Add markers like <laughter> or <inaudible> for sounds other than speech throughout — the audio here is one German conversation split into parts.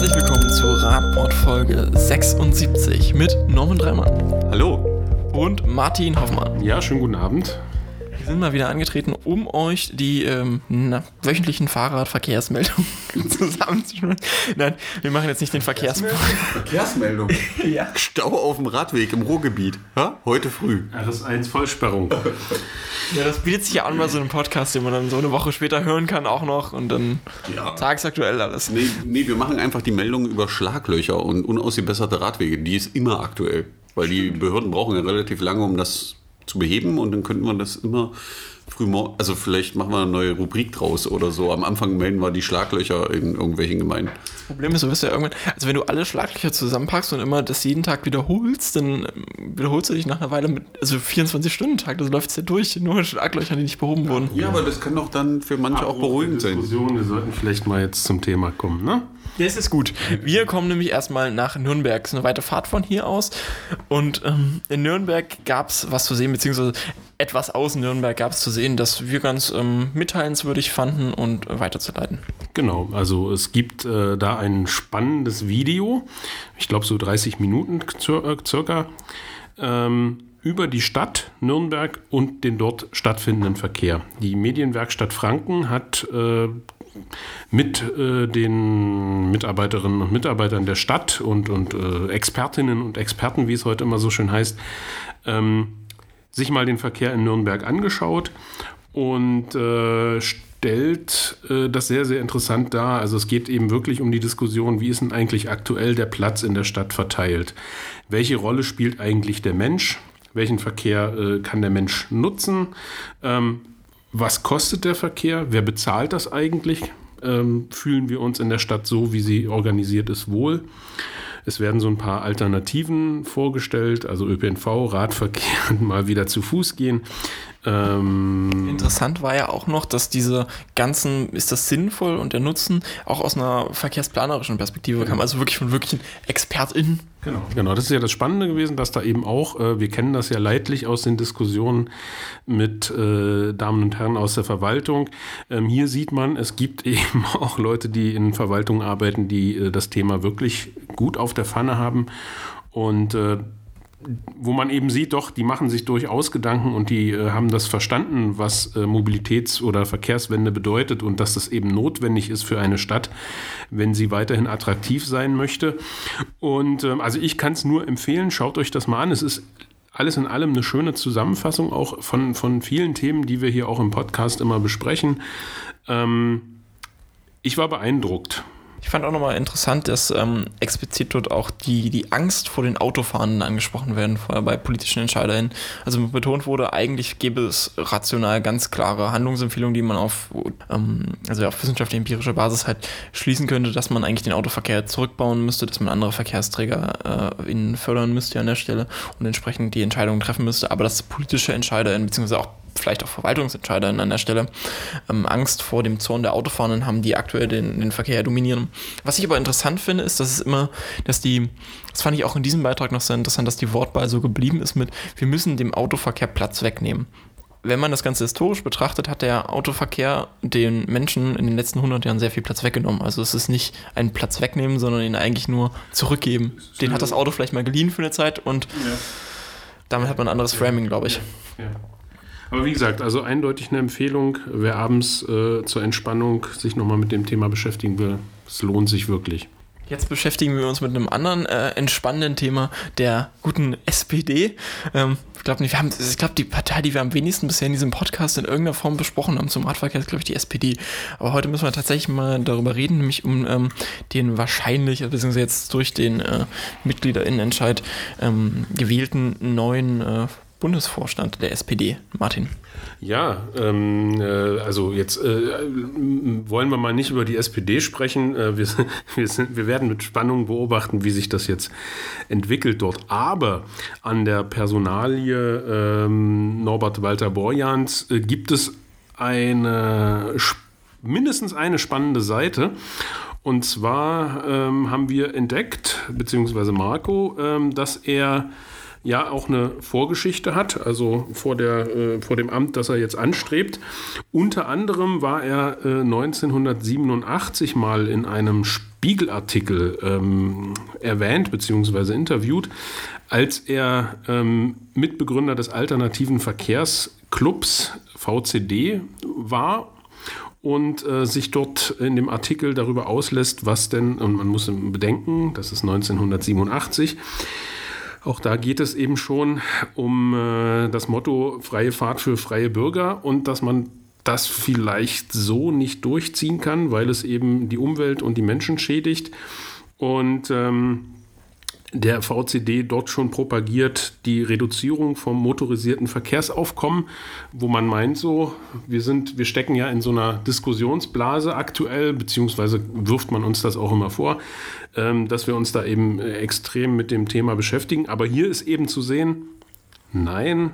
Herzlich willkommen zu Radbord Folge 76 mit Norman Dreimann Hallo. und Martin Hoffmann. Ja, schönen guten Abend. Wir sind mal wieder angetreten, um euch die ähm, na, wöchentlichen Fahrradverkehrsmeldungen <laughs> zusammenzuschneiden. Nein, wir machen jetzt nicht den Verkehrs... Verkehrsmeldung. <laughs> Ja. Stau auf dem Radweg im Ruhrgebiet. Ha? Heute früh. RS1 Vollsperrung. <laughs> ja, das bietet sich ja an bei so einem Podcast, den man dann so eine Woche später hören kann auch noch und dann Ja. tagsaktuell alles. Nee, nee, wir machen einfach die Meldung über Schlaglöcher und unausgebesserte Radwege. Die ist immer aktuell. Weil die Behörden brauchen ja relativ lange, um das zu beheben. Und dann könnten wir das immer früh morgen. Also vielleicht machen wir eine neue Rubrik draus oder so. Am Anfang melden wir die Schlaglöcher in irgendwelchen Gemeinden. Das Problem ist, du wirst ja irgendwann, also wenn du alle Schlaglöcher zusammenpackst und immer das jeden Tag wiederholst, dann ähm, wiederholst du dich nach einer Weile mit, also 24-Stunden-Tag, das läuft ja durch, nur Schlaglöcher, die nicht behoben wurden. Ja, aber das kann doch dann für manche auch beruhigend sein. Diskussion, wir sollten vielleicht mal jetzt zum Thema kommen, ne? Das ist gut. Wir kommen nämlich erstmal nach Nürnberg. Es ist eine weite Fahrt von hier aus. Und ähm, in Nürnberg gab es was zu sehen, beziehungsweise etwas aus Nürnberg gab es zu sehen, das wir ganz ähm, mitteilenswürdig fanden und äh, weiterzuleiten. Genau, also es gibt äh, da ein spannendes Video, ich glaube so 30 Minuten äh, circa, ähm, über die Stadt Nürnberg und den dort stattfindenden Verkehr. Die Medienwerkstatt Franken hat äh, mit äh, den Mitarbeiterinnen und Mitarbeitern der Stadt und, und äh, Expertinnen und Experten, wie es heute immer so schön heißt, ähm, sich mal den Verkehr in Nürnberg angeschaut und äh, stellt äh, das sehr, sehr interessant dar. Also es geht eben wirklich um die Diskussion, wie ist denn eigentlich aktuell der Platz in der Stadt verteilt? Welche Rolle spielt eigentlich der Mensch? Welchen Verkehr äh, kann der Mensch nutzen? Ähm, was kostet der Verkehr? Wer bezahlt das eigentlich? Ähm, fühlen wir uns in der Stadt so, wie sie organisiert ist, wohl? Es werden so ein paar Alternativen vorgestellt, also ÖPNV, Radverkehr, <laughs> mal wieder zu Fuß gehen. Ähm, Interessant war ja auch noch, dass diese ganzen, ist das sinnvoll und der Nutzen auch aus einer verkehrsplanerischen Perspektive kam, also wirklich von wirklichen ExpertInnen. Genau, genau, das ist ja das Spannende gewesen, dass da eben auch, äh, wir kennen das ja leidlich aus den Diskussionen mit äh, Damen und Herren aus der Verwaltung. Ähm, hier sieht man, es gibt <laughs> eben auch Leute, die in Verwaltung arbeiten, die äh, das Thema wirklich gut auf der Pfanne haben und äh, wo man eben sieht, doch, die machen sich durchaus Gedanken und die äh, haben das verstanden, was äh, Mobilitäts- oder Verkehrswende bedeutet und dass das eben notwendig ist für eine Stadt, wenn sie weiterhin attraktiv sein möchte. Und ähm, also ich kann es nur empfehlen, schaut euch das mal an. Es ist alles in allem eine schöne Zusammenfassung auch von, von vielen Themen, die wir hier auch im Podcast immer besprechen. Ähm, ich war beeindruckt. Ich fand auch nochmal interessant, dass ähm, explizit dort auch die, die Angst vor den Autofahrenden angesprochen werden, vorher bei politischen EntscheiderInnen. Also betont wurde, eigentlich gäbe es rational ganz klare Handlungsempfehlungen, die man auf, ähm, also auf wissenschaftlich-empirischer Basis halt schließen könnte, dass man eigentlich den Autoverkehr zurückbauen müsste, dass man andere Verkehrsträger äh, fördern müsste an der Stelle und entsprechend die Entscheidungen treffen müsste, aber dass politische EntscheiderInnen, beziehungsweise auch vielleicht auch Verwaltungsentscheiderinnen an der Stelle ähm, Angst vor dem Zorn der Autofahrenden haben, die aktuell den, den Verkehr dominieren. Was ich aber interessant finde, ist, dass es immer, dass die, das fand ich auch in diesem Beitrag noch sehr interessant, dass die Wortwahl so geblieben ist mit, wir müssen dem Autoverkehr Platz wegnehmen. Wenn man das Ganze historisch betrachtet, hat der Autoverkehr den Menschen in den letzten 100 Jahren sehr viel Platz weggenommen. Also es ist nicht ein Platz wegnehmen, sondern ihn eigentlich nur zurückgeben. Den hat das Auto vielleicht mal geliehen für eine Zeit und damit hat man ein anderes Framing, glaube ich. Ja. Aber wie gesagt, also eindeutig eine Empfehlung, wer abends äh, zur Entspannung sich nochmal mit dem Thema beschäftigen will, es lohnt sich wirklich. Jetzt beschäftigen wir uns mit einem anderen äh, entspannenden Thema der guten SPD. Ähm, ich glaube wir haben, ich glaube, die Partei, die wir am wenigsten bisher in diesem Podcast in irgendeiner Form besprochen haben zum Radverkehr, ist, glaube ich, die SPD. Aber heute müssen wir tatsächlich mal darüber reden, nämlich um ähm, den wahrscheinlich, beziehungsweise jetzt durch den äh, MitgliederInnenentscheid ähm, gewählten neuen äh, Bundesvorstand der SPD, Martin. Ja, ähm, äh, also jetzt äh, wollen wir mal nicht über die SPD sprechen. Äh, wir, <laughs> wir, sind, wir werden mit Spannung beobachten, wie sich das jetzt entwickelt dort. Aber an der Personalie ähm, Norbert Walter Borjans äh, gibt es eine mindestens eine spannende Seite. Und zwar ähm, haben wir entdeckt, beziehungsweise Marco, ähm, dass er ja auch eine Vorgeschichte hat, also vor, der, äh, vor dem Amt, das er jetzt anstrebt. Unter anderem war er äh, 1987 mal in einem Spiegel-Artikel ähm, erwähnt bzw. interviewt, als er ähm, Mitbegründer des alternativen Verkehrsclubs VCD war und äh, sich dort in dem Artikel darüber auslässt, was denn, und man muss bedenken, das ist 1987, auch da geht es eben schon um äh, das Motto freie Fahrt für freie Bürger und dass man das vielleicht so nicht durchziehen kann, weil es eben die Umwelt und die Menschen schädigt. Und ähm, der VCD dort schon propagiert die Reduzierung vom motorisierten Verkehrsaufkommen, wo man meint so, wir sind, wir stecken ja in so einer Diskussionsblase aktuell, beziehungsweise wirft man uns das auch immer vor, ähm, dass wir uns da eben äh, extrem mit dem Thema beschäftigen. Aber hier ist eben zu sehen, nein,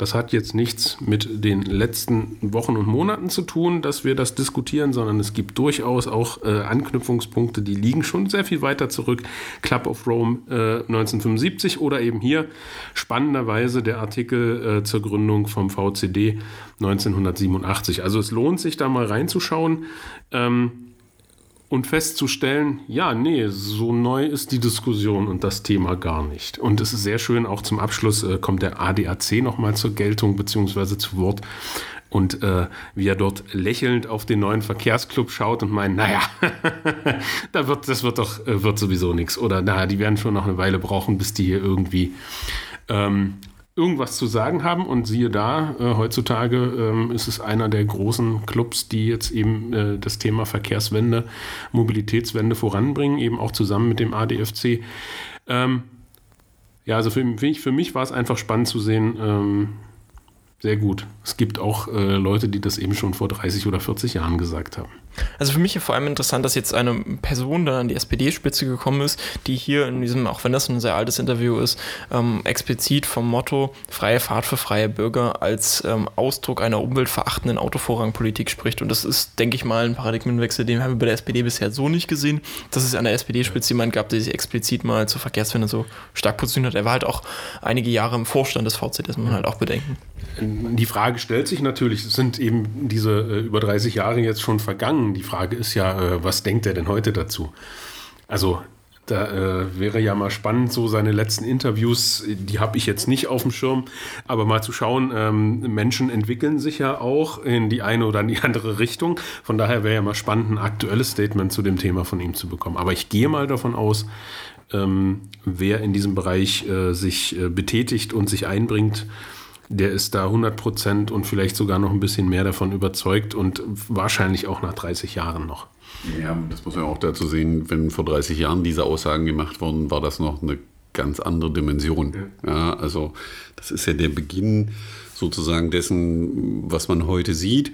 das hat jetzt nichts mit den letzten Wochen und Monaten zu tun, dass wir das diskutieren, sondern es gibt durchaus auch äh, Anknüpfungspunkte, die liegen schon sehr viel weiter zurück. Club of Rome äh, 1975 oder eben hier spannenderweise der Artikel äh, zur Gründung vom VCD 1987. Also es lohnt sich da mal reinzuschauen. Ähm, und festzustellen, ja, nee, so neu ist die Diskussion und das Thema gar nicht. Und es ist sehr schön, auch zum Abschluss äh, kommt der ADAC nochmal zur Geltung bzw. zu Wort. Und äh, wie er dort lächelnd auf den neuen Verkehrsclub schaut und meint, naja, <laughs> da wird, das wird doch äh, wird sowieso nichts. Oder naja, die werden schon noch eine Weile brauchen, bis die hier irgendwie ähm, irgendwas zu sagen haben. Und siehe da, äh, heutzutage ähm, ist es einer der großen Clubs, die jetzt eben äh, das Thema Verkehrswende, Mobilitätswende voranbringen, eben auch zusammen mit dem ADFC. Ähm, ja, also für, für, mich, für mich war es einfach spannend zu sehen, ähm, sehr gut. Es gibt auch äh, Leute, die das eben schon vor 30 oder 40 Jahren gesagt haben. Also für mich vor allem interessant, dass jetzt eine Person dann an die SPD-Spitze gekommen ist, die hier in diesem, auch wenn das ein sehr altes Interview ist, ähm, explizit vom Motto freie Fahrt für freie Bürger als ähm, Ausdruck einer umweltverachtenden Autovorrangpolitik spricht. Und das ist, denke ich mal, ein Paradigmenwechsel, den haben wir bei der SPD bisher so nicht gesehen, dass es an der SPD-Spitze jemand gab, der sich explizit mal zur Verkehrswende so stark positioniert hat. Er war halt auch einige Jahre im Vorstand des VC, das muss man halt auch bedenken. Die Frage stellt sich natürlich, sind eben diese äh, über 30 Jahre jetzt schon vergangen? Die Frage ist ja, äh, was denkt er denn heute dazu? Also da äh, wäre ja mal spannend, so seine letzten Interviews, die habe ich jetzt nicht auf dem Schirm, aber mal zu schauen, ähm, Menschen entwickeln sich ja auch in die eine oder in die andere Richtung. Von daher wäre ja mal spannend, ein aktuelles Statement zu dem Thema von ihm zu bekommen. Aber ich gehe mal davon aus, ähm, wer in diesem Bereich äh, sich äh, betätigt und sich einbringt, der ist da 100 Prozent und vielleicht sogar noch ein bisschen mehr davon überzeugt und wahrscheinlich auch nach 30 Jahren noch. Ja, das muss man auch dazu sehen, wenn vor 30 Jahren diese Aussagen gemacht wurden, war das noch eine ganz andere Dimension. Ja, also das ist ja der Beginn sozusagen dessen, was man heute sieht.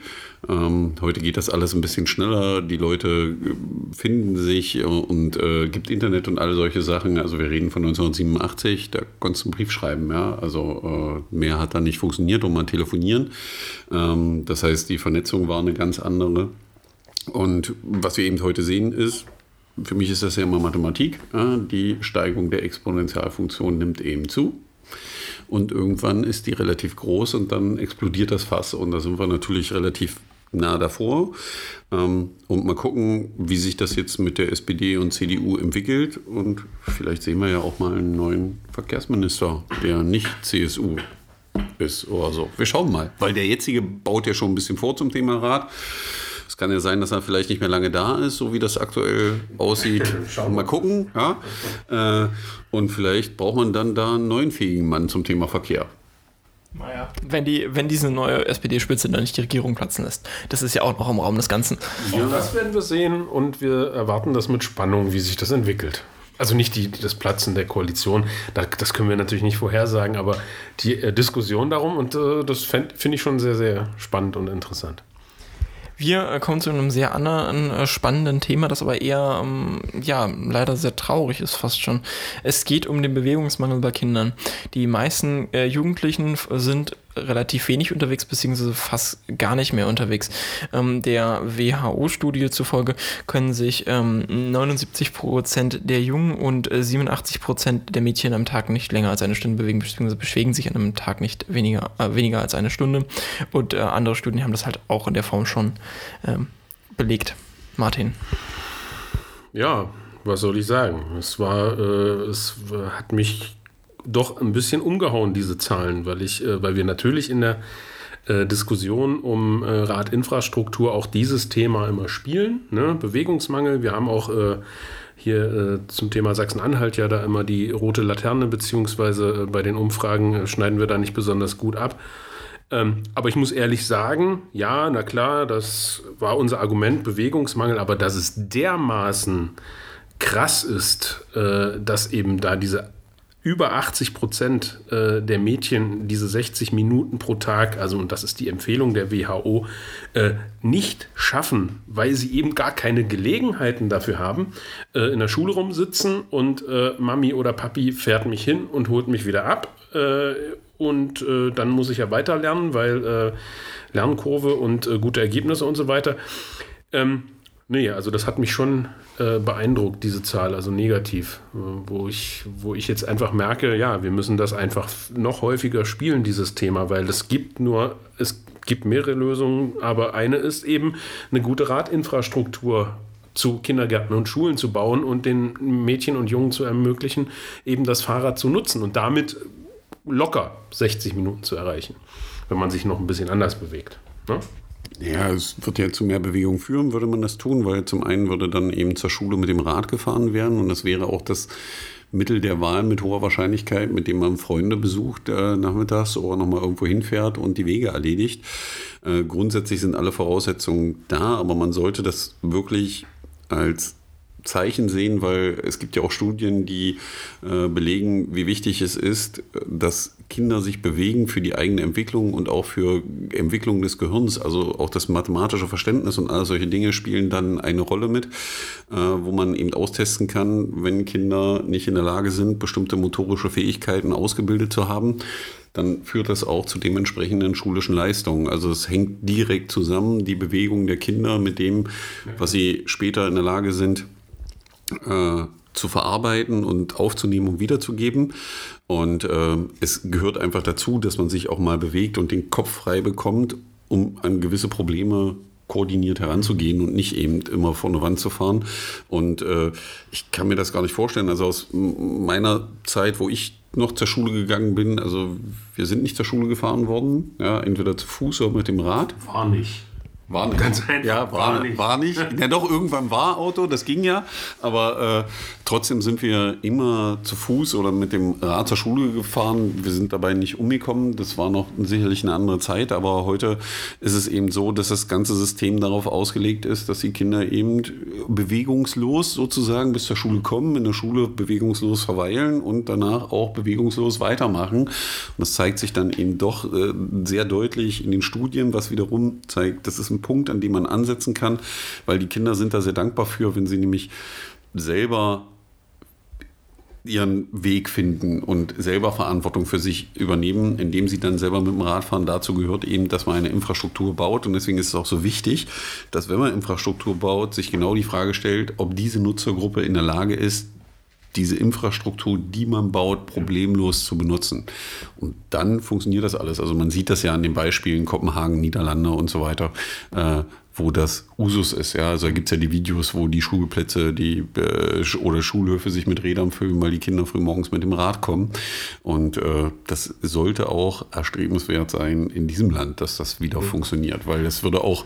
Ähm, heute geht das alles ein bisschen schneller. Die Leute äh, finden sich und äh, gibt Internet und all solche Sachen. Also wir reden von 1987, da konntest du einen Brief schreiben. Ja? Also äh, mehr hat da nicht funktioniert und mal telefonieren. Ähm, das heißt, die Vernetzung war eine ganz andere. Und was wir eben heute sehen ist, für mich ist das ja immer Mathematik. Die Steigung der Exponentialfunktion nimmt eben zu. Und irgendwann ist die relativ groß und dann explodiert das Fass. Und da sind wir natürlich relativ nah davor. Ähm, und mal gucken, wie sich das jetzt mit der SPD und CDU entwickelt. Und vielleicht sehen wir ja auch mal einen neuen Verkehrsminister, der nicht CSU ist oder so. Wir schauen mal, weil der jetzige baut ja schon ein bisschen vor zum Thema Rad. Es kann ja sein, dass er vielleicht nicht mehr lange da ist, so wie das aktuell aussieht. <laughs> Schauen mal gucken. Ja? Äh, und vielleicht braucht man dann da einen neuen fähigen Mann zum Thema Verkehr. Naja. Wenn, die, wenn diese neue SPD-Spitze dann nicht die Regierung platzen lässt. Das ist ja auch noch im Raum des Ganzen. Ja, das werden wir sehen und wir erwarten das mit Spannung, wie sich das entwickelt. Also nicht die, das Platzen der Koalition, das können wir natürlich nicht vorhersagen, aber die äh, Diskussion darum und äh, das finde ich schon sehr, sehr spannend und interessant. Wir äh, kommen zu einem sehr anderen äh, spannenden Thema, das aber eher, ähm, ja, leider sehr traurig ist fast schon. Es geht um den Bewegungsmangel bei Kindern. Die meisten äh, Jugendlichen sind relativ wenig unterwegs, beziehungsweise fast gar nicht mehr unterwegs. Ähm, der WHO-Studie zufolge können sich ähm, 79 Prozent der Jungen und äh, 87 Prozent der Mädchen am Tag nicht länger als eine Stunde bewegen, beziehungsweise bewegen sich an einem Tag nicht weniger, äh, weniger als eine Stunde. Und äh, andere Studien haben das halt auch in der Form schon ähm, belegt. Martin. Ja, was soll ich sagen? Es war, äh, es hat mich doch ein bisschen umgehauen, diese Zahlen, weil ich, äh, weil wir natürlich in der äh, Diskussion um äh, Radinfrastruktur auch dieses Thema immer spielen. Ne? Bewegungsmangel. Wir haben auch äh, hier äh, zum Thema Sachsen-Anhalt ja da immer die rote Laterne, beziehungsweise bei den Umfragen schneiden wir da nicht besonders gut ab. Ähm, aber ich muss ehrlich sagen, ja, na klar, das war unser Argument, Bewegungsmangel, aber dass es dermaßen krass ist, äh, dass eben da diese über 80 Prozent äh, der Mädchen diese 60 Minuten pro Tag, also und das ist die Empfehlung der WHO, äh, nicht schaffen, weil sie eben gar keine Gelegenheiten dafür haben, äh, in der Schule rumsitzen und äh, Mami oder Papi fährt mich hin und holt mich wieder ab äh, und äh, dann muss ich ja weiter lernen, weil Lernkurve und gute Ergebnisse und so weiter. Ähm, Nee, also das hat mich schon äh, beeindruckt, diese Zahl, also negativ, äh, wo, ich, wo ich jetzt einfach merke, ja, wir müssen das einfach noch häufiger spielen, dieses Thema, weil es gibt nur, es gibt mehrere Lösungen, aber eine ist eben eine gute Radinfrastruktur zu Kindergärten und Schulen zu bauen und den Mädchen und Jungen zu ermöglichen, eben das Fahrrad zu nutzen und damit locker 60 Minuten zu erreichen, wenn man sich noch ein bisschen anders bewegt. Ne? Ja, es wird ja zu mehr Bewegung führen, würde man das tun, weil zum einen würde dann eben zur Schule mit dem Rad gefahren werden und das wäre auch das Mittel der Wahl mit hoher Wahrscheinlichkeit, mit dem man Freunde besucht äh, nachmittags oder nochmal irgendwo hinfährt und die Wege erledigt. Äh, grundsätzlich sind alle Voraussetzungen da, aber man sollte das wirklich als Zeichen sehen, weil es gibt ja auch Studien, die äh, belegen, wie wichtig es ist, dass Kinder sich bewegen für die eigene Entwicklung und auch für Entwicklung des Gehirns. Also auch das mathematische Verständnis und all solche Dinge spielen dann eine Rolle mit, äh, wo man eben austesten kann, wenn Kinder nicht in der Lage sind, bestimmte motorische Fähigkeiten ausgebildet zu haben, dann führt das auch zu dementsprechenden schulischen Leistungen. Also es hängt direkt zusammen, die Bewegung der Kinder mit dem, was sie später in der Lage sind, äh, zu verarbeiten und aufzunehmen und wiederzugeben. Und äh, es gehört einfach dazu, dass man sich auch mal bewegt und den Kopf frei bekommt, um an gewisse Probleme koordiniert heranzugehen und nicht eben immer vorne ran zu fahren. Und äh, ich kann mir das gar nicht vorstellen. Also aus meiner Zeit, wo ich noch zur Schule gegangen bin, also wir sind nicht zur Schule gefahren worden, ja, entweder zu Fuß oder mit dem Rad. War nicht. War nicht. Ganz. Ja, war, war, nicht. War nicht. <laughs> Ja, doch, irgendwann war Auto, das ging ja. Aber äh, trotzdem sind wir immer zu Fuß oder mit dem Rad zur Schule gefahren. Wir sind dabei nicht umgekommen. Das war noch sicherlich eine andere Zeit. Aber heute ist es eben so, dass das ganze System darauf ausgelegt ist, dass die Kinder eben bewegungslos sozusagen bis zur Schule kommen, in der Schule bewegungslos verweilen und danach auch bewegungslos weitermachen. Und das zeigt sich dann eben doch äh, sehr deutlich in den Studien, was wiederum zeigt, dass es ein Punkt, an dem man ansetzen kann, weil die Kinder sind da sehr dankbar für, wenn sie nämlich selber ihren Weg finden und selber Verantwortung für sich übernehmen, indem sie dann selber mit dem Rad fahren. Dazu gehört eben, dass man eine Infrastruktur baut. Und deswegen ist es auch so wichtig, dass wenn man Infrastruktur baut, sich genau die Frage stellt, ob diese Nutzergruppe in der Lage ist, diese Infrastruktur, die man baut, problemlos zu benutzen. Und dann funktioniert das alles. Also man sieht das ja an den Beispielen Kopenhagen, Niederlande und so weiter, äh, wo das Usus ist. Ja, also da gibt es ja die Videos, wo die Schulplätze die, äh, oder Schulhöfe sich mit Rädern füllen, weil die Kinder früh morgens mit dem Rad kommen. Und äh, das sollte auch erstrebenswert sein in diesem Land, dass das wieder mhm. funktioniert, weil es würde auch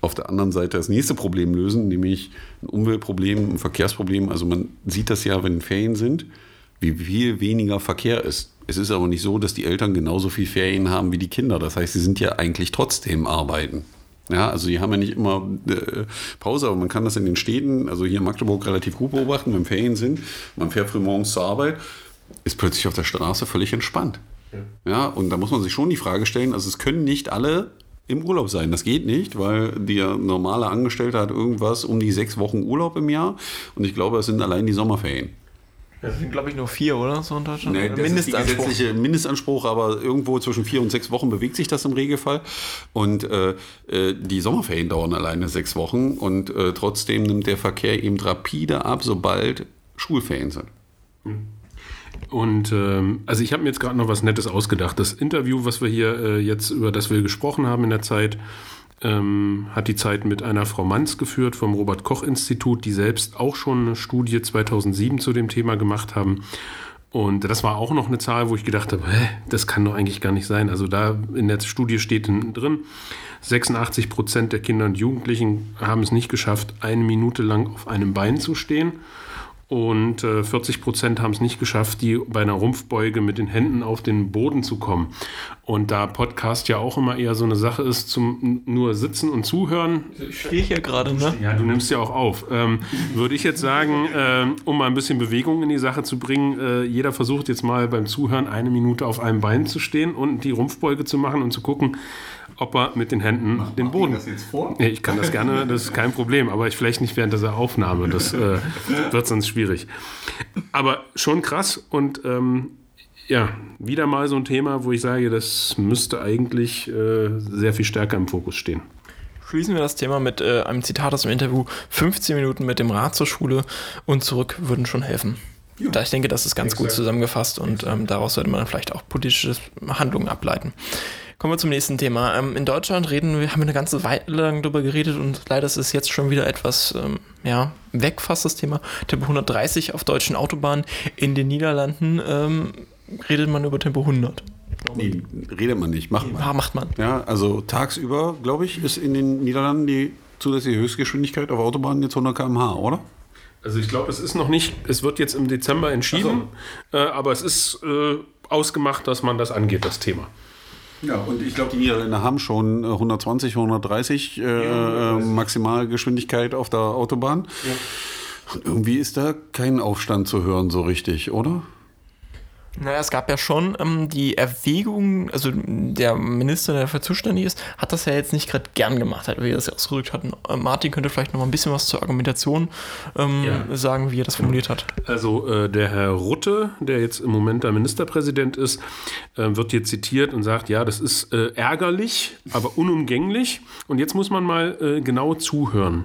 auf der anderen Seite das nächste Problem lösen, nämlich ein Umweltproblem, ein Verkehrsproblem. Also man sieht das ja, wenn Ferien sind, wie viel weniger Verkehr ist. Es ist aber nicht so, dass die Eltern genauso viel Ferien haben wie die Kinder. Das heißt, sie sind ja eigentlich trotzdem arbeiten. Ja, also die haben ja nicht immer äh, Pause, aber man kann das in den Städten, also hier in Magdeburg relativ gut beobachten, wenn Ferien sind, man fährt früh morgens zur Arbeit, ist plötzlich auf der Straße völlig entspannt. Ja. ja, und da muss man sich schon die Frage stellen, also es können nicht alle im Urlaub sein. Das geht nicht, weil der normale Angestellte hat irgendwas um die sechs Wochen Urlaub im Jahr und ich glaube, es sind allein die Sommerferien. Das sind, glaube ich, nur vier, oder? So in Deutschland? Nee, das Mindestanspruch. ist gesetzliche Mindestanspruch, aber irgendwo zwischen vier und sechs Wochen bewegt sich das im Regelfall. Und äh, äh, die Sommerferien dauern alleine sechs Wochen und äh, trotzdem nimmt der Verkehr eben rapide ab, sobald Schulferien sind. Hm. Und ähm, also ich habe mir jetzt gerade noch was Nettes ausgedacht. Das Interview, was wir hier äh, jetzt, über das wir gesprochen haben in der Zeit, ähm, hat die Zeit mit einer Frau Manz geführt vom Robert Koch Institut, die selbst auch schon eine Studie 2007 zu dem Thema gemacht haben. Und das war auch noch eine Zahl, wo ich gedacht habe, hä, das kann doch eigentlich gar nicht sein. Also da in der Studie steht drin, 86 Prozent der Kinder und Jugendlichen haben es nicht geschafft, eine Minute lang auf einem Bein zu stehen und äh, 40 Prozent haben es nicht geschafft, die bei einer Rumpfbeuge mit den Händen auf den Boden zu kommen. Und da Podcast ja auch immer eher so eine Sache ist, zum nur sitzen und zuhören. Ich stehe hier gerade, ne? Ja, du nimmst ja auch auf. Ähm, würde ich jetzt sagen, äh, um mal ein bisschen Bewegung in die Sache zu bringen, äh, jeder versucht jetzt mal beim Zuhören eine Minute auf einem Bein zu stehen und die Rumpfbeuge zu machen und zu gucken, ob er mit den Händen Mach, den Boden. das jetzt vor? Nee, ich kann das gerne, das ist kein Problem, aber ich vielleicht nicht während dieser Aufnahme. Das äh, wird sonst schwierig. Aber schon krass und ähm, ja, wieder mal so ein Thema, wo ich sage, das müsste eigentlich äh, sehr viel stärker im Fokus stehen. Schließen wir das Thema mit äh, einem Zitat aus dem Interview: 15 Minuten mit dem Rad zur Schule und zurück würden schon helfen. Ja. Ich denke, das ist ganz Exakt. gut zusammengefasst und ähm, daraus sollte man vielleicht auch politische Handlungen ableiten. Kommen wir zum nächsten Thema. Ähm, in Deutschland reden wir, haben wir eine ganze Weile lang darüber geredet und leider ist es jetzt schon wieder etwas ähm, ja, weg, fast das Thema. Tempo 130 auf deutschen Autobahnen. In den Niederlanden ähm, redet man über Tempo 100. Nee, redet man nicht, macht man. Ja, macht man. Ja, also tagsüber, glaube ich, ist in den Niederlanden die zusätzliche Höchstgeschwindigkeit auf Autobahnen jetzt 100 km/h, oder? Also ich glaube, es ist noch nicht, es wird jetzt im Dezember entschieden, so. äh, aber es ist äh, ausgemacht, dass man das angeht, das Thema. Ja, und ich glaube, die Niederländer haben schon 120, 130 äh, ja, äh, Maximalgeschwindigkeit auf der Autobahn. Ja. Und irgendwie ist da kein Aufstand zu hören so richtig, oder? Naja, es gab ja schon ähm, die Erwägung, also der Minister, der dafür zuständig ist, hat das ja jetzt nicht gerade gern gemacht, wie er das ja ausgedrückt hat. Äh, Martin könnte vielleicht noch mal ein bisschen was zur Argumentation ähm, ja. sagen, wie er das formuliert hat. Also äh, der Herr Rutte, der jetzt im Moment der Ministerpräsident ist, äh, wird hier zitiert und sagt, ja, das ist äh, ärgerlich, aber unumgänglich. Und jetzt muss man mal äh, genau zuhören.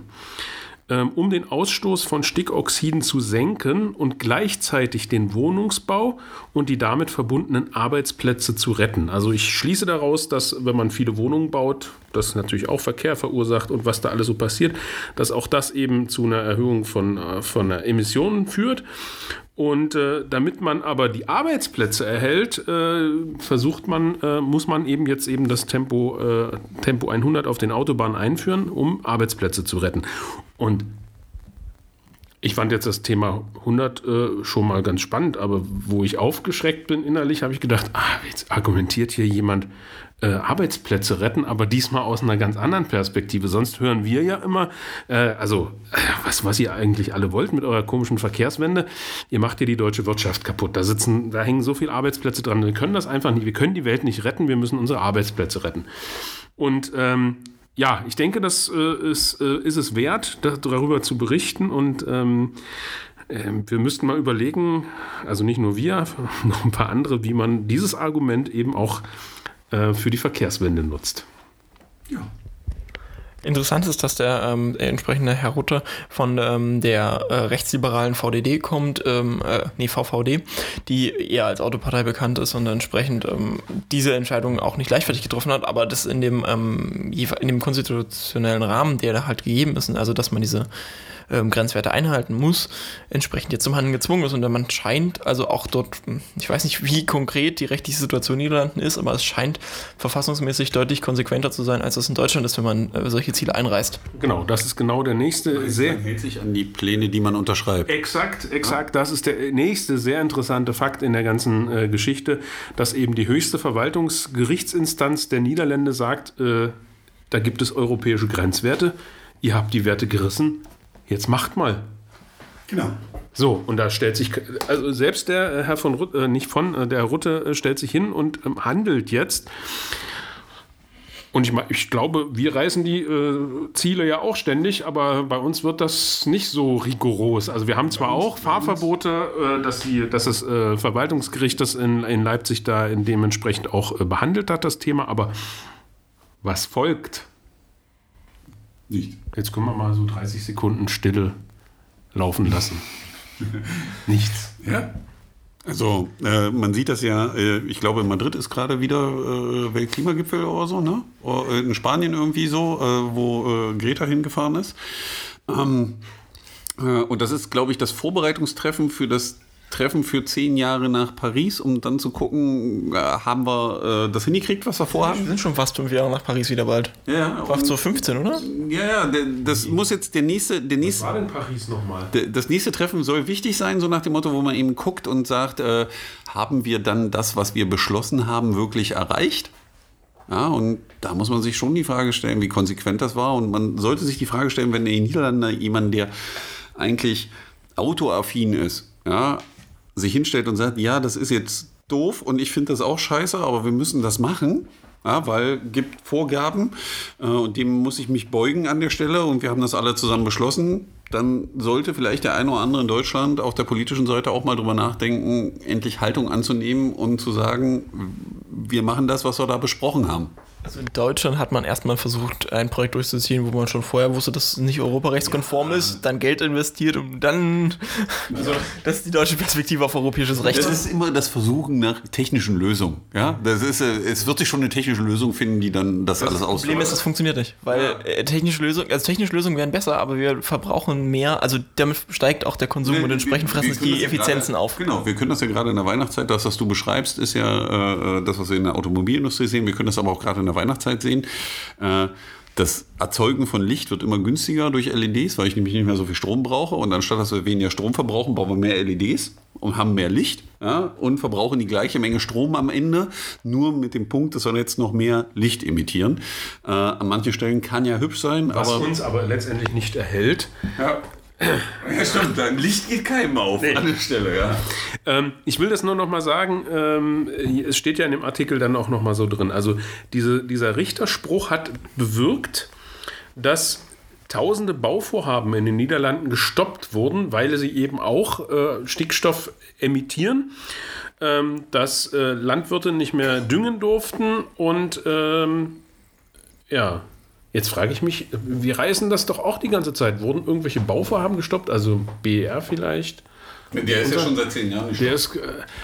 Ähm, um den Ausstoß von Stickoxiden zu senken und gleichzeitig den Wohnungsbau und die damit verbundenen Arbeitsplätze zu retten. Also ich schließe daraus, dass wenn man viele Wohnungen baut, das natürlich auch Verkehr verursacht und was da alles so passiert, dass auch das eben zu einer Erhöhung von, äh, von Emissionen führt. Und äh, damit man aber die Arbeitsplätze erhält, äh, versucht man, äh, muss man eben jetzt eben das Tempo, äh, Tempo 100 auf den Autobahnen einführen, um Arbeitsplätze zu retten. Und ich fand jetzt das Thema 100 äh, schon mal ganz spannend, aber wo ich aufgeschreckt bin innerlich, habe ich gedacht, ah, jetzt argumentiert hier jemand äh, Arbeitsplätze retten, aber diesmal aus einer ganz anderen Perspektive. Sonst hören wir ja immer, äh, also äh, was, was ihr eigentlich alle wollt mit eurer komischen Verkehrswende, ihr macht hier die deutsche Wirtschaft kaputt. Da sitzen, da hängen so viele Arbeitsplätze dran. Wir können das einfach nicht, wir können die Welt nicht retten, wir müssen unsere Arbeitsplätze retten. Und ähm, ja, ich denke, das äh, ist, äh, ist es wert, darüber zu berichten und ähm, äh, wir müssten mal überlegen, also nicht nur wir, <laughs> noch ein paar andere, wie man dieses Argument eben auch äh, für die Verkehrswende nutzt. Ja. Interessant ist, dass der ähm, entsprechende Herr Rutte von ähm, der äh, rechtsliberalen VDD kommt, ähm, äh, nee, VVD, die eher als Autopartei bekannt ist und entsprechend ähm, diese Entscheidung auch nicht leichtfertig getroffen hat, aber das in dem, ähm, in dem konstitutionellen Rahmen, der da halt gegeben ist, also dass man diese ähm, Grenzwerte einhalten muss, entsprechend jetzt zum Handeln gezwungen ist. Und man scheint also auch dort, ich weiß nicht, wie konkret die rechtliche Situation in Niederlanden ist, aber es scheint verfassungsmäßig deutlich konsequenter zu sein, als es in Deutschland ist, wenn man äh, solche Ziele einreißt. Genau, das ist genau der nächste. Sehr man hält sich an die Pläne, die man unterschreibt. Exakt, exakt. Das ist der nächste sehr interessante Fakt in der ganzen äh, Geschichte, dass eben die höchste Verwaltungsgerichtsinstanz der Niederlande sagt, äh, da gibt es europäische Grenzwerte. Ihr habt die Werte gerissen, jetzt macht mal. Genau. So, und da stellt sich, also selbst der äh, Herr von Rutte, äh, nicht von, äh, der Rutte stellt sich hin und ähm, handelt jetzt. Und ich, ich glaube, wir reißen die äh, Ziele ja auch ständig, aber bei uns wird das nicht so rigoros. Also wir haben zwar auch Fahrverbote, äh, dass, die, dass das äh, Verwaltungsgericht das in, in Leipzig da in dementsprechend auch behandelt hat, das Thema, aber was folgt? Nicht. Jetzt können wir mal so 30 Sekunden Stille laufen lassen. <laughs> Nichts. Ja. Also äh, man sieht das ja, äh, ich glaube in Madrid ist gerade wieder äh, Weltklimagipfel oder so, ne? Oder in Spanien irgendwie so, äh, wo äh, Greta hingefahren ist. Ähm, äh, und das ist, glaube ich, das Vorbereitungstreffen für das Treffen für zehn Jahre nach Paris, um dann zu gucken, äh, haben wir äh, das hingekriegt, was wir Wir vorhaben? sind schon fast fünf Jahre nach Paris wieder bald. Ja, und, so 15, oder? ja, ja, das muss jetzt der nächste, der Was nächste, war denn Paris nochmal? Das nächste Treffen soll wichtig sein, so nach dem Motto, wo man eben guckt und sagt, äh, haben wir dann das, was wir beschlossen haben, wirklich erreicht? Ja, und da muss man sich schon die Frage stellen, wie konsequent das war. Und man sollte sich die Frage stellen, wenn in den Niederlanden jemand, der eigentlich autoaffin ist, ja, sich hinstellt und sagt, ja, das ist jetzt doof und ich finde das auch scheiße, aber wir müssen das machen. Ja, weil gibt Vorgaben äh, und dem muss ich mich beugen an der Stelle und wir haben das alle zusammen beschlossen. Dann sollte vielleicht der eine oder andere in Deutschland auf der politischen Seite auch mal drüber nachdenken, endlich Haltung anzunehmen und zu sagen, wir machen das, was wir da besprochen haben. Also in Deutschland hat man erstmal versucht, ein Projekt durchzuziehen, wo man schon vorher wusste, dass es nicht europarechtskonform ist, dann Geld investiert und dann. Also, <laughs> das ist die deutsche Perspektive auf europäisches Recht. Das ist immer das Versuchen nach technischen Lösungen. Ja, das ist, äh, es wird sich schon eine technische Lösung finden, die dann das, alles Das aus. Problem ist, das funktioniert nicht, weil äh, technische Lösungen, also technische Lösungen wären besser, aber wir verbrauchen mehr, also damit steigt auch der Konsum und entsprechend fressen sich die das ja Effizienzen gerade, auf. Genau, wir können das ja gerade in der Weihnachtszeit, das, was du beschreibst, ist ja äh, das, was wir in der Automobilindustrie sehen. Wir können das aber auch gerade in der Weihnachtszeit sehen. Äh, das Erzeugen von Licht wird immer günstiger durch LEDs, weil ich nämlich nicht mehr so viel Strom brauche. Und anstatt dass wir weniger Strom verbrauchen, bauen wir mehr LEDs und haben mehr Licht ja, und verbrauchen die gleiche Menge Strom am Ende, nur mit dem Punkt, dass wir jetzt noch mehr Licht emittieren. Äh, an manchen Stellen kann ja hübsch sein, Was aber uns aber letztendlich nicht erhält. Ja. Ja, stimmt. Dein Licht geht keinem auf an der Stelle, ja. Ähm, ich will das nur noch mal sagen, ähm, es steht ja in dem Artikel dann auch noch mal so drin. Also diese, dieser Richterspruch hat bewirkt, dass tausende Bauvorhaben in den Niederlanden gestoppt wurden, weil sie eben auch äh, Stickstoff emittieren, ähm, dass äh, Landwirte nicht mehr düngen durften und ähm, ja, jetzt frage ich mich, wir reißen das doch auch die ganze Zeit. Wurden irgendwelche Bauvorhaben gestoppt? Also BER vielleicht? Der ist ja schon seit zehn Jahren nicht Der ist, äh,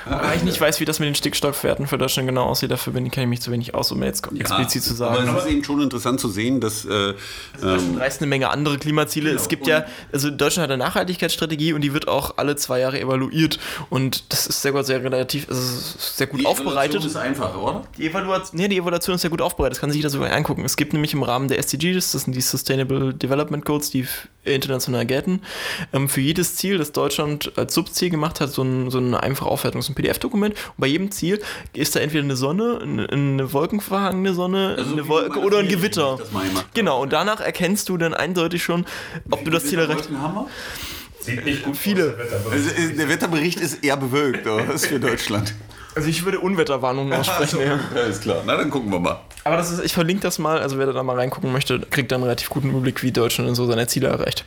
Weil ich nicht weiß, wie das mit den Stickstoffwerten für Deutschland genau aussieht, dafür bin ich, kenne ich mich zu wenig aus, um jetzt explizit zu sagen. Aber es ist eben schon interessant zu sehen, dass äh, Deutschland reißt eine Menge andere Klimaziele. es gibt ja, also Deutschland hat eine Nachhaltigkeitsstrategie und die wird auch alle zwei Jahre evaluiert. Und das ist sehr gut, sehr relativ, also sehr gut die aufbereitet. Evaluation ist einfach, oder? Die Evaluation, nee, die Evaluation ist ja gut aufbereitet, das kann sich jeder sogar angucken. Es gibt nämlich im Rahmen der SDGs, das sind die Sustainable Development Goals, die international gelten, ähm, für jedes Ziel, das Deutschland als Subziel gemacht hat, so, ein, so eine einfache Aufwertung, so ein PDF-Dokument. Und bei jedem Ziel ist da entweder eine Sonne, eine, eine wolkenverhangene Sonne, Also eine Wolke oder ein Gewitter. Genau, und danach erkennst du dann eindeutig schon, ob du das Ziel erreicht wir? sieht nicht gut Viele. Also, der Wetterbericht ist eher bewölkt, oder? Das ist für Deutschland. Also ich würde Unwetterwarnungen <laughs> aussprechen, ja. ja, ist klar. Na, dann gucken wir mal. Aber das ist, ich verlinke das mal, also wer da mal reingucken möchte, kriegt dann einen relativ guten Überblick, wie Deutschland und so seine Ziele erreicht.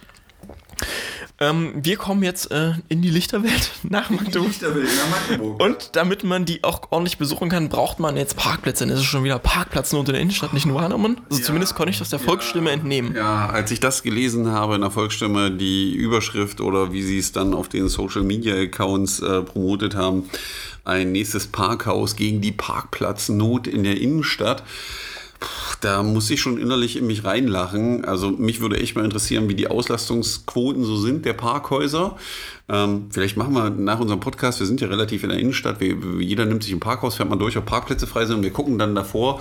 Ähm, wir kommen jetzt äh, in die <laughs> Lichterwelt nach Magdeburg. Und damit man die auch ordentlich besuchen kann, braucht man jetzt Parkplätze. Dann ist es schon wieder Parkplatznot in der Innenstadt, nicht nur Hannemann. Also zumindest konnte ich das der Volksstimme entnehmen. Ja, als ich das gelesen habe in der Volksstimme, die Überschrift oder wie sie es dann auf den Social Media Accounts äh, promotet haben, ein nächstes Parkhaus gegen die Parkplatznot in der Innenstadt. Da muss ich schon innerlich in mich reinlachen. Also mich würde echt mal interessieren, wie die Auslastungsquoten so sind der Parkhäuser. Ähm, vielleicht machen wir nach unserem Podcast, wir sind ja relativ in der Innenstadt, wir, jeder nimmt sich ein Parkhaus, fährt mal durch, ob Parkplätze frei sind und wir gucken dann davor,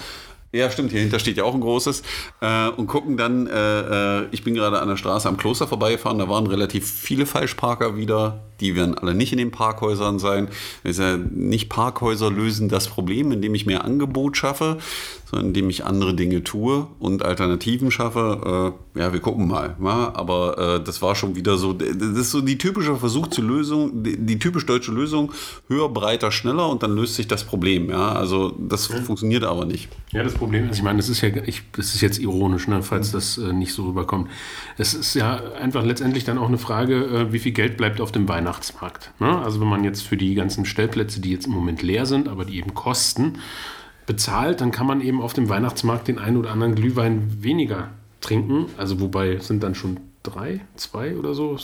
ja, stimmt, hier hinter steht ja auch ein großes. Äh, und gucken dann, äh, äh, ich bin gerade an der Straße am Kloster vorbeigefahren, da waren relativ viele Falschparker wieder. Die werden alle nicht in den Parkhäusern sein. Ist ja nicht Parkhäuser lösen das Problem, indem ich mehr Angebot schaffe, sondern indem ich andere Dinge tue und Alternativen schaffe. Äh, ja, wir gucken mal. Ja? Aber äh, das war schon wieder so, das ist so die typische Versuch zur Lösung, die, die typisch deutsche Lösung, höher, breiter, schneller und dann löst sich das Problem. Ja? Also das funktioniert aber nicht. Ja, das Problem ist, ich meine, das ist ja, ich, das ist jetzt ironisch, ne, falls das äh, nicht so rüberkommt. Es ist ja einfach letztendlich dann auch eine Frage, äh, wie viel Geld bleibt auf dem Weihnachtsmarkt. Ne? Also wenn man jetzt für die ganzen Stellplätze, die jetzt im Moment leer sind, aber die eben kosten, bezahlt, dann kann man eben auf dem Weihnachtsmarkt den einen oder anderen Glühwein weniger trinken. Also wobei sind dann schon drei, zwei oder so.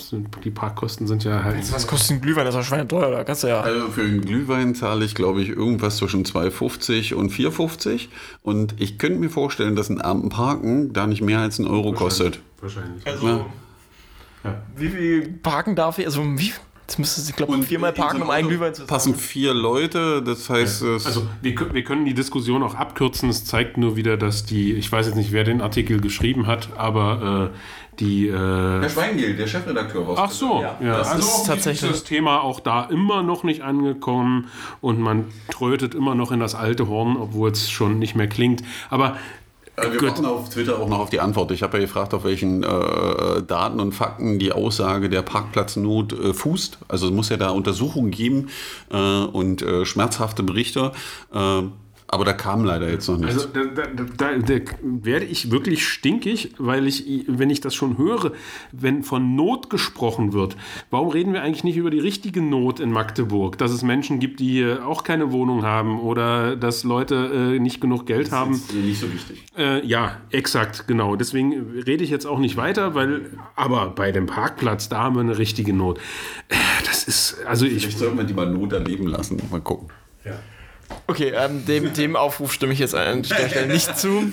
Die Parkkosten sind ja halt. Was kostet ein Glühwein? Das ist doch schweineteuer. Da kannst du ja. Also für einen Glühwein zahle ich, glaube ich, irgendwas zwischen 2,50 und 4,50. Und ich könnte mir vorstellen, dass ein Abend Parken da nicht mehr als einen Euro kostet. Wahrscheinlich. Also, Ja. Ja. wie viel parken darf ich? Also, wie? Jetzt müsstest du, ich glaube, viermal in so parken, ein um einen Glühwein zu Passen vier Leute, das heißt, es Also wir, wir können die Diskussion auch abkürzen. Es zeigt nur wieder, dass die, ich weiß jetzt nicht, wer den Artikel geschrieben hat, aber äh, die... Äh, Herr Schweingel, der Chefredakteur aus Ach so, Ja, ja, das also ist tatsächlich- ist das Thema auch da immer noch nicht angekommen. Und man trötet immer noch in das alte Horn, obwohl es schon nicht mehr klingt. Aber Äh, Wir Gut. warten auf Twitter auch noch auf die Antwort. Ich habe ja gefragt, auf welchen äh, Daten und Fakten die Aussage der Parkplatznot äh, fußt. Also es muss ja da Untersuchungen geben äh, und äh, schmerzhafte Berichte. Äh, aber da kam leider jetzt noch nichts. Also da, da, da, da werde ich wirklich stinkig, weil ich, wenn ich das schon höre, wenn von Not gesprochen wird, warum reden wir eigentlich nicht über die richtige Not in Magdeburg? Dass es Menschen gibt, die äh, auch keine Wohnung haben oder dass Leute äh, nicht genug Geld haben. ist nicht so wichtig. Äh, ja, exakt, genau. Deswegen rede ich jetzt auch nicht weiter, weil, aber bei dem Parkplatz, da haben wir eine richtige Not. Äh, Das ist, also ich. Vielleicht sollten wir die mal Not erleben lassen. Mal gucken. Okay, ähm, dem, dem Aufruf stimme ich jetzt an der Stelle nicht zu. <laughs>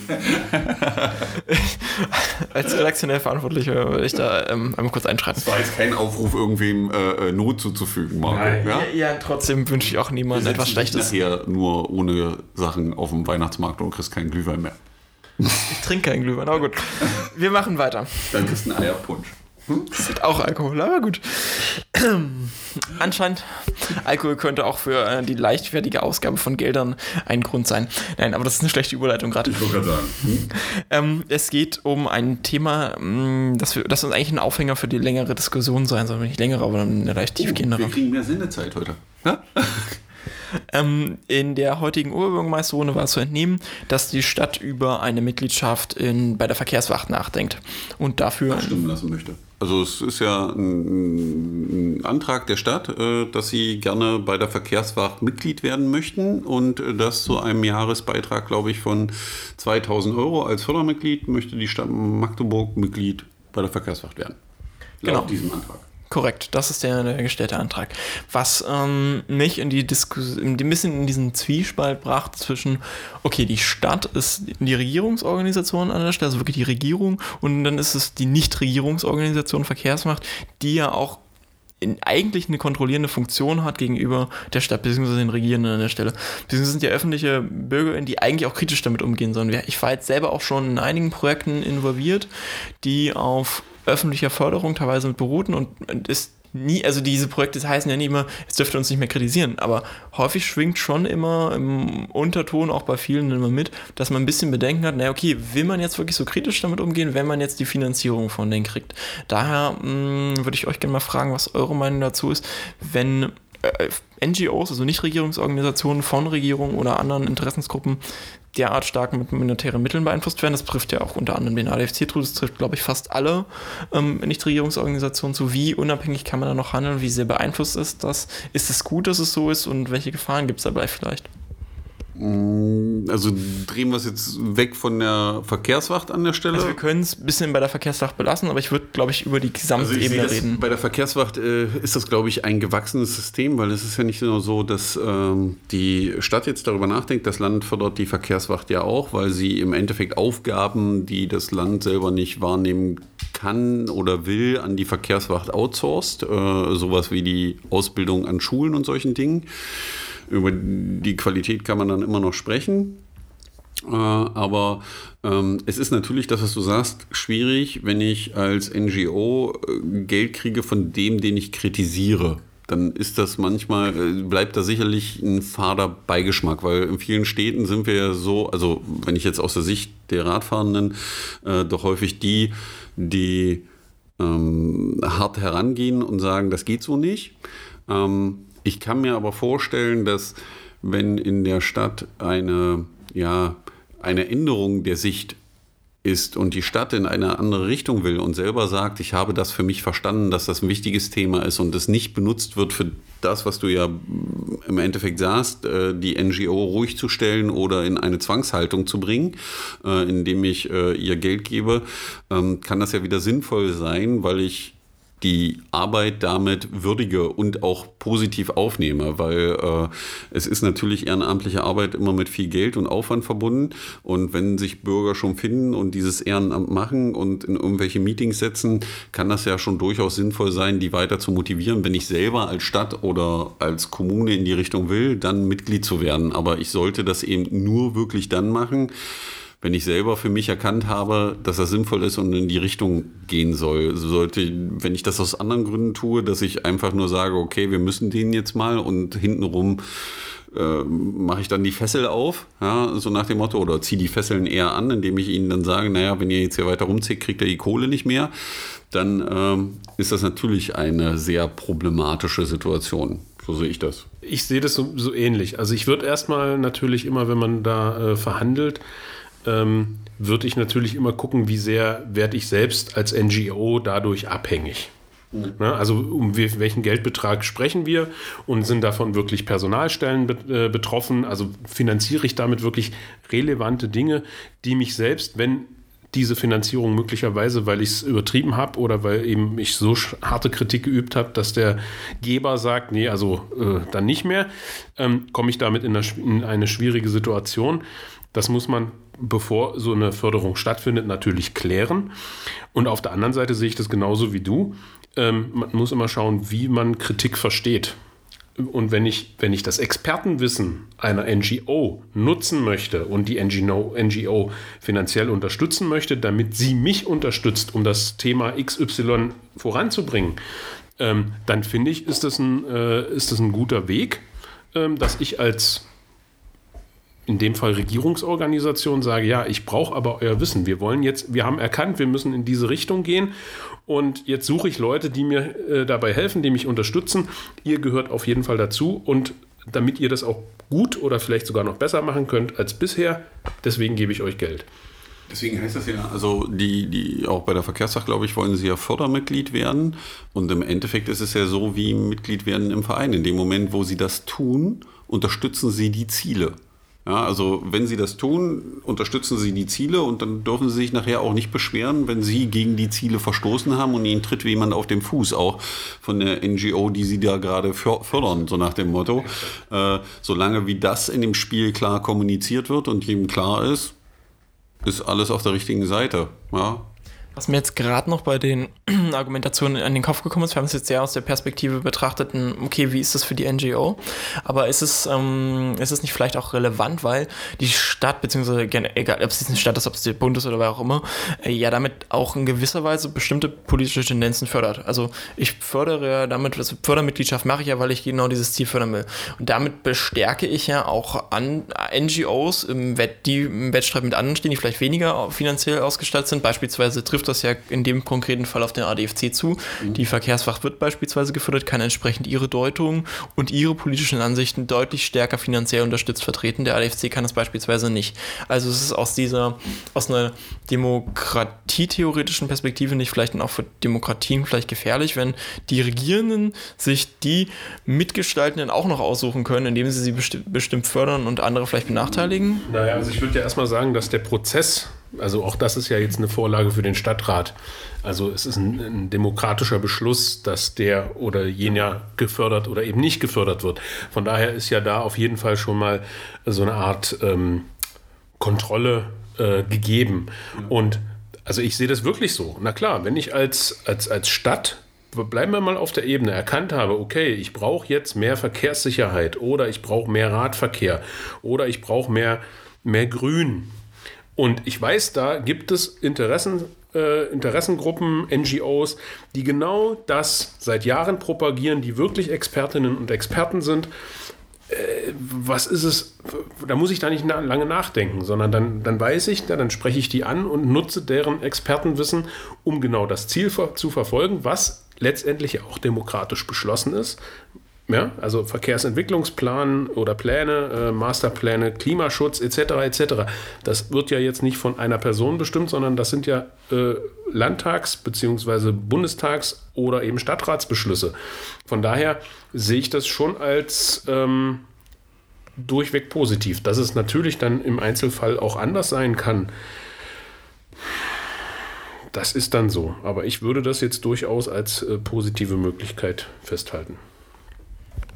Als redaktionell Verantwortlicher will ich da ähm, einmal kurz einschreiten. Das war jetzt kein Aufruf, irgendwem äh, äh, Not zuzufügen, Marco. Nein. Ja? Ja, trotzdem wünsche ich auch niemandem etwas Schlechtes. Nachher nur ohne Sachen auf dem Weihnachtsmarkt und kriegst keinen Glühwein mehr. Ich trinke keinen Glühwein, aber gut. Wir machen weiter. Dann kriegst du einen Eierpunsch. Das ist auch Alkohol, aber gut. <clears throat> Anscheinend, Alkohol könnte auch für äh, die leichtfertige Ausgabe von Geldern ein Grund sein. Nein, aber das ist eine schlechte Überleitung gerade. Ich wollte gerade sagen. Hm? Ähm, es geht um ein Thema, mh, das, wir, das uns eigentlich ein Aufhänger für die längere Diskussion sein soll. Nicht längere, aber eine leicht tiefgehendere. Wir kriegen mehr Sendezeit heute. Ja? Ähm, in der heutigen Oberbürgermeisterrunde war zu entnehmen, dass die Stadt über eine Mitgliedschaft in, bei der Verkehrswacht nachdenkt. Und dafür. Stimmen lassen möchte. Also es ist ja ein, Antrag der Stadt, äh, dass sie gerne bei der Verkehrswacht Mitglied werden möchten und das zu einem Jahresbeitrag, glaube ich, von 2000 Euro als Fördermitglied möchte die Stadt Magdeburg Mitglied bei der Verkehrswacht werden. Laut Genau. diesem Antrag. Korrekt, das ist der, der gestellte Antrag. Was ähm, mich in die Diskussion, ein bisschen in diesen Zwiespalt brachte zwischen, okay, die Stadt ist die Regierungsorganisation an der Stelle, also wirklich die Regierung, und dann ist es die Nichtregierungsorganisation Verkehrsmacht, die ja auch in, eigentlich eine kontrollierende Funktion hat gegenüber der Stadt, beziehungsweise den Regierenden an der Stelle. Beziehungsweise sind ja öffentliche BürgerInnen, die eigentlich auch kritisch damit umgehen sollen. Ich war jetzt selber auch schon in einigen Projekten involviert, die auf öffentlicher Förderung teilweise mit beruhten und ist nie, also diese Projekte heißen ja nie immer, es dürfte uns nicht mehr kritisieren, aber häufig schwingt schon immer im Unterton auch bei vielen immer mit, dass man ein bisschen Bedenken hat, naja, okay, will man jetzt wirklich so kritisch damit umgehen, wenn man jetzt die Finanzierung von denen kriegt? Daher mh, würde ich euch gerne mal fragen, was eure Meinung dazu ist, wenn äh, NGOs, also Nichtregierungsorganisationen von Regierungen oder anderen Interessensgruppen derart stark mit monetären Mitteln beeinflusst werden. Das trifft ja auch unter anderem den ADFC zu, das trifft, glaube ich, fast alle ähm, Nichtregierungsorganisationen zu. Wie unabhängig kann man da noch handeln? Wie sehr beeinflusst ist das? Ist es gut, dass es so ist und welche Gefahren gibt es dabei vielleicht? Also drehen wir es jetzt weg von der Verkehrswacht an der Stelle. Also wir können es ein bisschen bei der Verkehrswacht belassen, aber ich würde, glaube ich, über die Also Gesamtebene das, reden. bei der Verkehrswacht äh, ist das, glaube ich, ein gewachsenes System, weil es ist ja nicht nur so, dass ähm, die Stadt jetzt darüber nachdenkt, das Land fördert die Verkehrswacht ja auch, weil sie im Endeffekt Aufgaben, die das Land selber nicht wahrnehmen kann oder will, an die Verkehrswacht outsourced. Äh, sowas wie die Ausbildung an Schulen und solchen Dingen. Über die Qualität kann man dann immer noch sprechen. Äh, aber ähm, es ist natürlich, das, was du sagst, schwierig, wenn ich als NGO äh, Geld kriege von dem, den ich kritisiere. Dann ist das manchmal, äh, bleibt da sicherlich ein fader Beigeschmack, weil in vielen Städten sind wir ja so, also wenn ich jetzt aus der Sicht der Radfahrenden, äh, doch häufig die, die ähm, hart herangehen und sagen, das geht so nicht. Ähm, ich kann mir aber vorstellen, dass wenn in der Stadt eine, ja, eine Änderung der Sicht ist und die Stadt in eine andere Richtung will und selber sagt, ich habe das für mich verstanden, dass das ein wichtiges Thema ist und es nicht benutzt wird für das, was du ja im Endeffekt sagst, äh, die NGO ruhig zu stellen oder in eine Zwangshaltung zu bringen, äh, indem ich äh, ihr Geld gebe, ähm, kann das ja wieder sinnvoll sein, weil ich die Arbeit damit würdige und auch positiv aufnehme, weil äh, es ist natürlich ehrenamtliche Arbeit immer mit viel Geld und Aufwand verbunden und wenn sich Bürger schon finden und dieses Ehrenamt machen und in irgendwelche Meetings setzen, kann das ja schon durchaus sinnvoll sein, die weiter zu motivieren, wenn ich selber als Stadt oder als Kommune in die Richtung will, dann Mitglied zu werden. Aber ich sollte das eben nur wirklich dann machen, wenn ich selber für mich erkannt habe, dass das sinnvoll ist und in die Richtung gehen soll, sollte, wenn ich das aus anderen Gründen tue, dass ich einfach nur sage, okay, wir müssen den jetzt mal und hintenrum äh, mache ich dann die Fessel auf, ja, so nach dem Motto, oder ziehe die Fesseln eher an, indem ich ihnen dann sage, naja, wenn ihr jetzt hier weiter rumzieht, kriegt ihr die Kohle nicht mehr, dann ähm, ist das natürlich eine sehr problematische Situation. So sehe ich das. Ich sehe das so, so ähnlich. Also ich würde erstmal natürlich immer, wenn man da äh, verhandelt, ähm, würde ich natürlich immer gucken, wie sehr werde ich selbst als NGO dadurch abhängig. Mhm. Ne? Also um welchen Geldbetrag sprechen wir und sind davon wirklich Personalstellen äh, betroffen? Also finanziere ich damit wirklich relevante Dinge, die mich selbst, wenn diese Finanzierung möglicherweise, weil ich es übertrieben habe oder weil eben ich so harte Kritik geübt habe, dass der Geber sagt, nee, also äh, dann nicht mehr, ähm, komme ich damit in in eine schwierige Situation. Das muss man bevor so eine Förderung stattfindet, natürlich klären. Und auf der anderen Seite sehe ich das genauso wie du. Ähm, man muss immer schauen, wie man Kritik versteht. Und wenn ich, wenn ich das Expertenwissen einer NGO nutzen möchte und die NGO, NGO finanziell unterstützen möchte, damit sie mich unterstützt, um das Thema XY voranzubringen, ähm, dann finde ich, ist das ein, äh, ist das ein guter Weg, ähm, dass ich als in dem Fall Regierungsorganisation sage, ja, ich brauche aber euer Wissen. Wir wollen jetzt, wir haben erkannt, wir müssen in diese Richtung gehen und jetzt suche ich Leute, die mir äh, dabei helfen, die mich unterstützen. Ihr gehört auf jeden Fall dazu und damit ihr das auch gut oder vielleicht sogar noch besser machen könnt als bisher, deswegen gebe ich euch Geld. Deswegen heißt das ja, also die, die auch bei der Verkehrssache, glaube ich, wollen sie ja Fördermitglied werden. Und im Endeffekt ist es ja so wie Mitglied werden im Verein. In dem Moment, wo sie das tun, unterstützen sie die Ziele. Ja, also wenn Sie das tun, unterstützen Sie die Ziele und dann dürfen Sie sich nachher auch nicht beschweren, wenn Sie gegen die Ziele verstoßen haben und Ihnen tritt jemand auf den Fuß, auch von der NGO, die Sie da gerade fördern, so nach dem Motto. Äh, solange wie das in dem Spiel klar kommuniziert wird und jedem klar ist, ist alles auf der richtigen Seite. Ja? Was mir jetzt gerade noch bei den <clears throat> Argumentationen an den Kopf gekommen ist, wir haben es jetzt sehr aus der Perspektive betrachtet, okay, wie ist das für die NGO? Aber ist es, ähm, ist es nicht vielleicht auch relevant, weil die Stadt, beziehungsweise egal, ob es eine Stadt ist, ob es der Bund ist oder wer auch immer, äh, ja damit auch in gewisser Weise bestimmte politische Tendenzen fördert. Also ich fördere ja damit, also Fördermitgliedschaft mache ich ja, weil ich genau dieses Ziel fördern will. Und damit bestärke ich ja auch an NGOs, im Wett, die im Wettstreit mit anderen stehen, die vielleicht weniger finanziell ausgestattet sind. Beispielsweise trifft das ja in dem konkreten Fall auf den ADFC zu. Mhm. Die Verkehrswacht wird beispielsweise gefördert, kann entsprechend ihre Deutung und ihre politischen Ansichten deutlich stärker finanziell unterstützt vertreten. Der ADFC kann das beispielsweise nicht. Also es ist aus dieser, aus einer demokratietheoretischen Perspektive nicht vielleicht auch für Demokratien vielleicht gefährlich, wenn die Regierenden sich die Mitgestaltenden auch noch aussuchen können, indem sie sie besti bestimmt fördern und andere vielleicht benachteiligen? Naja, also ich würde ja erstmal sagen, dass der Prozess also auch das ist ja jetzt eine Vorlage für den Stadtrat. Also es ist ein, ein, demokratischer Beschluss, dass der oder jener gefördert oder eben nicht gefördert wird. Von daher ist ja da auf jeden Fall schon mal so eine Art ähm, Kontrolle äh, gegeben. Und also ich sehe das wirklich so. Na klar, wenn ich als, als, als Stadt bleiben wir mal auf der Ebene, erkannt habe, okay, ich brauche jetzt mehr Verkehrssicherheit oder ich brauche mehr Radverkehr oder ich brauche mehr, mehr Grün und ich weiß, da gibt es Interessen, äh, Interessengruppen, NGOs, die genau das seit Jahren propagieren, die wirklich Expertinnen und Experten sind. Äh, was ist es? Da muss ich da nicht na lange nachdenken, sondern dann, dann weiß ich, dann spreche ich die an und nutze deren Expertenwissen, um genau das Ziel ver zu verfolgen, was letztendlich auch demokratisch beschlossen ist, Ja, also Verkehrsentwicklungsplan oder Pläne, äh, Masterpläne, Klimaschutz etc. etc. Das wird ja jetzt nicht von einer Person bestimmt, sondern das sind ja äh, Landtags- bzw. Bundestags- oder eben Stadtratsbeschlüsse. Von daher sehe ich das schon als ähm, durchweg positiv. Dass es natürlich dann im Einzelfall auch anders sein kann, das ist dann so. Aber ich würde das jetzt durchaus als äh, positive Möglichkeit festhalten.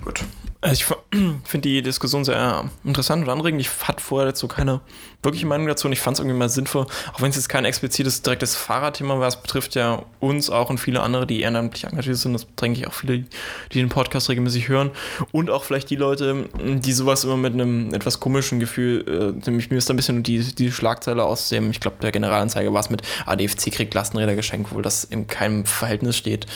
Gut. Also ich <clears throat> finde die Diskussion sehr interessant und anregend. Ich hatte vorher dazu keine wirkliche Meinung dazu und ich fand es irgendwie mal sinnvoll, auch wenn es jetzt kein explizites direktes Fahrradthema war, es betrifft ja uns auch und viele andere, die ehrenamtlich engagiert sind. Das denke ich auch viele, die den Podcast regelmäßig hören und auch vielleicht die Leute, die sowas immer mit einem etwas komischen Gefühl, äh, nämlich mir ist da ein bisschen die, die Schlagzeile aus dem, ich glaube, der Generalanzeige war es mit ADFC kriegt Lastenräder geschenkt, wo das in keinem Verhältnis steht.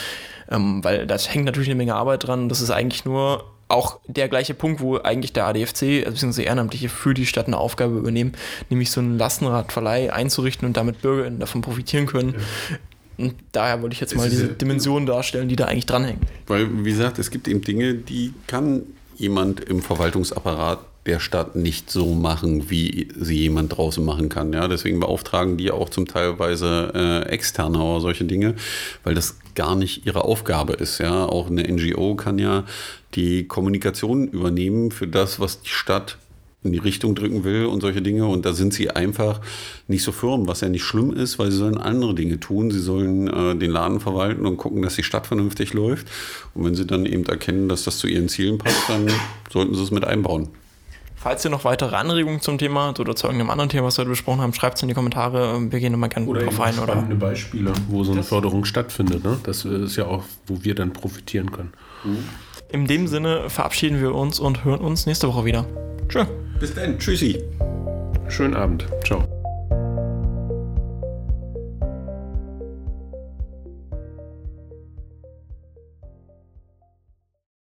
Ähm, weil da hängt natürlich eine Menge Arbeit dran. Das ist eigentlich nur auch der gleiche Punkt, wo eigentlich der ADFC, bzw. Ehrenamtliche, für die Stadt eine Aufgabe übernehmen, nämlich so einen Lastenradverleih einzurichten und damit Bürger davon profitieren können. Ja. Und daher wollte ich jetzt mal diese Dimensionen darstellen, die da eigentlich dranhängen. Weil, wie gesagt, es gibt eben Dinge, die kann jemand im Verwaltungsapparat der Stadt nicht so machen, wie sie jemand draußen machen kann. Ja, deswegen beauftragen die auch zum Teilweise äh, externe oder solche Dinge, weil das gar nicht ihre Aufgabe ist. Ja, auch eine NGO kann ja die Kommunikation übernehmen für das, was die Stadt in die Richtung drücken will und solche Dinge. Und da sind sie einfach nicht so firm, was ja nicht schlimm ist, weil sie sollen andere Dinge tun. Sie sollen äh, den Laden verwalten und gucken, dass die Stadt vernünftig läuft. Und wenn sie dann eben erkennen, dass das zu ihren Zielen passt, dann sollten sie es mit einbauen. Falls ihr noch weitere Anregungen zum Thema oder zu irgendeinem anderen Thema, was wir heute besprochen haben, schreibt es in die Kommentare. Wir gehen nochmal gerne oder drauf ein. Oder spannende Beispiele, wo so eine Förderung stattfindet. Ne? Das ist ja auch, wo wir dann profitieren können. Mhm. In dem Sinne verabschieden wir uns und hören uns nächste Woche wieder. Tschö. Bis dann. Tschüssi. Schönen Abend. Ciao.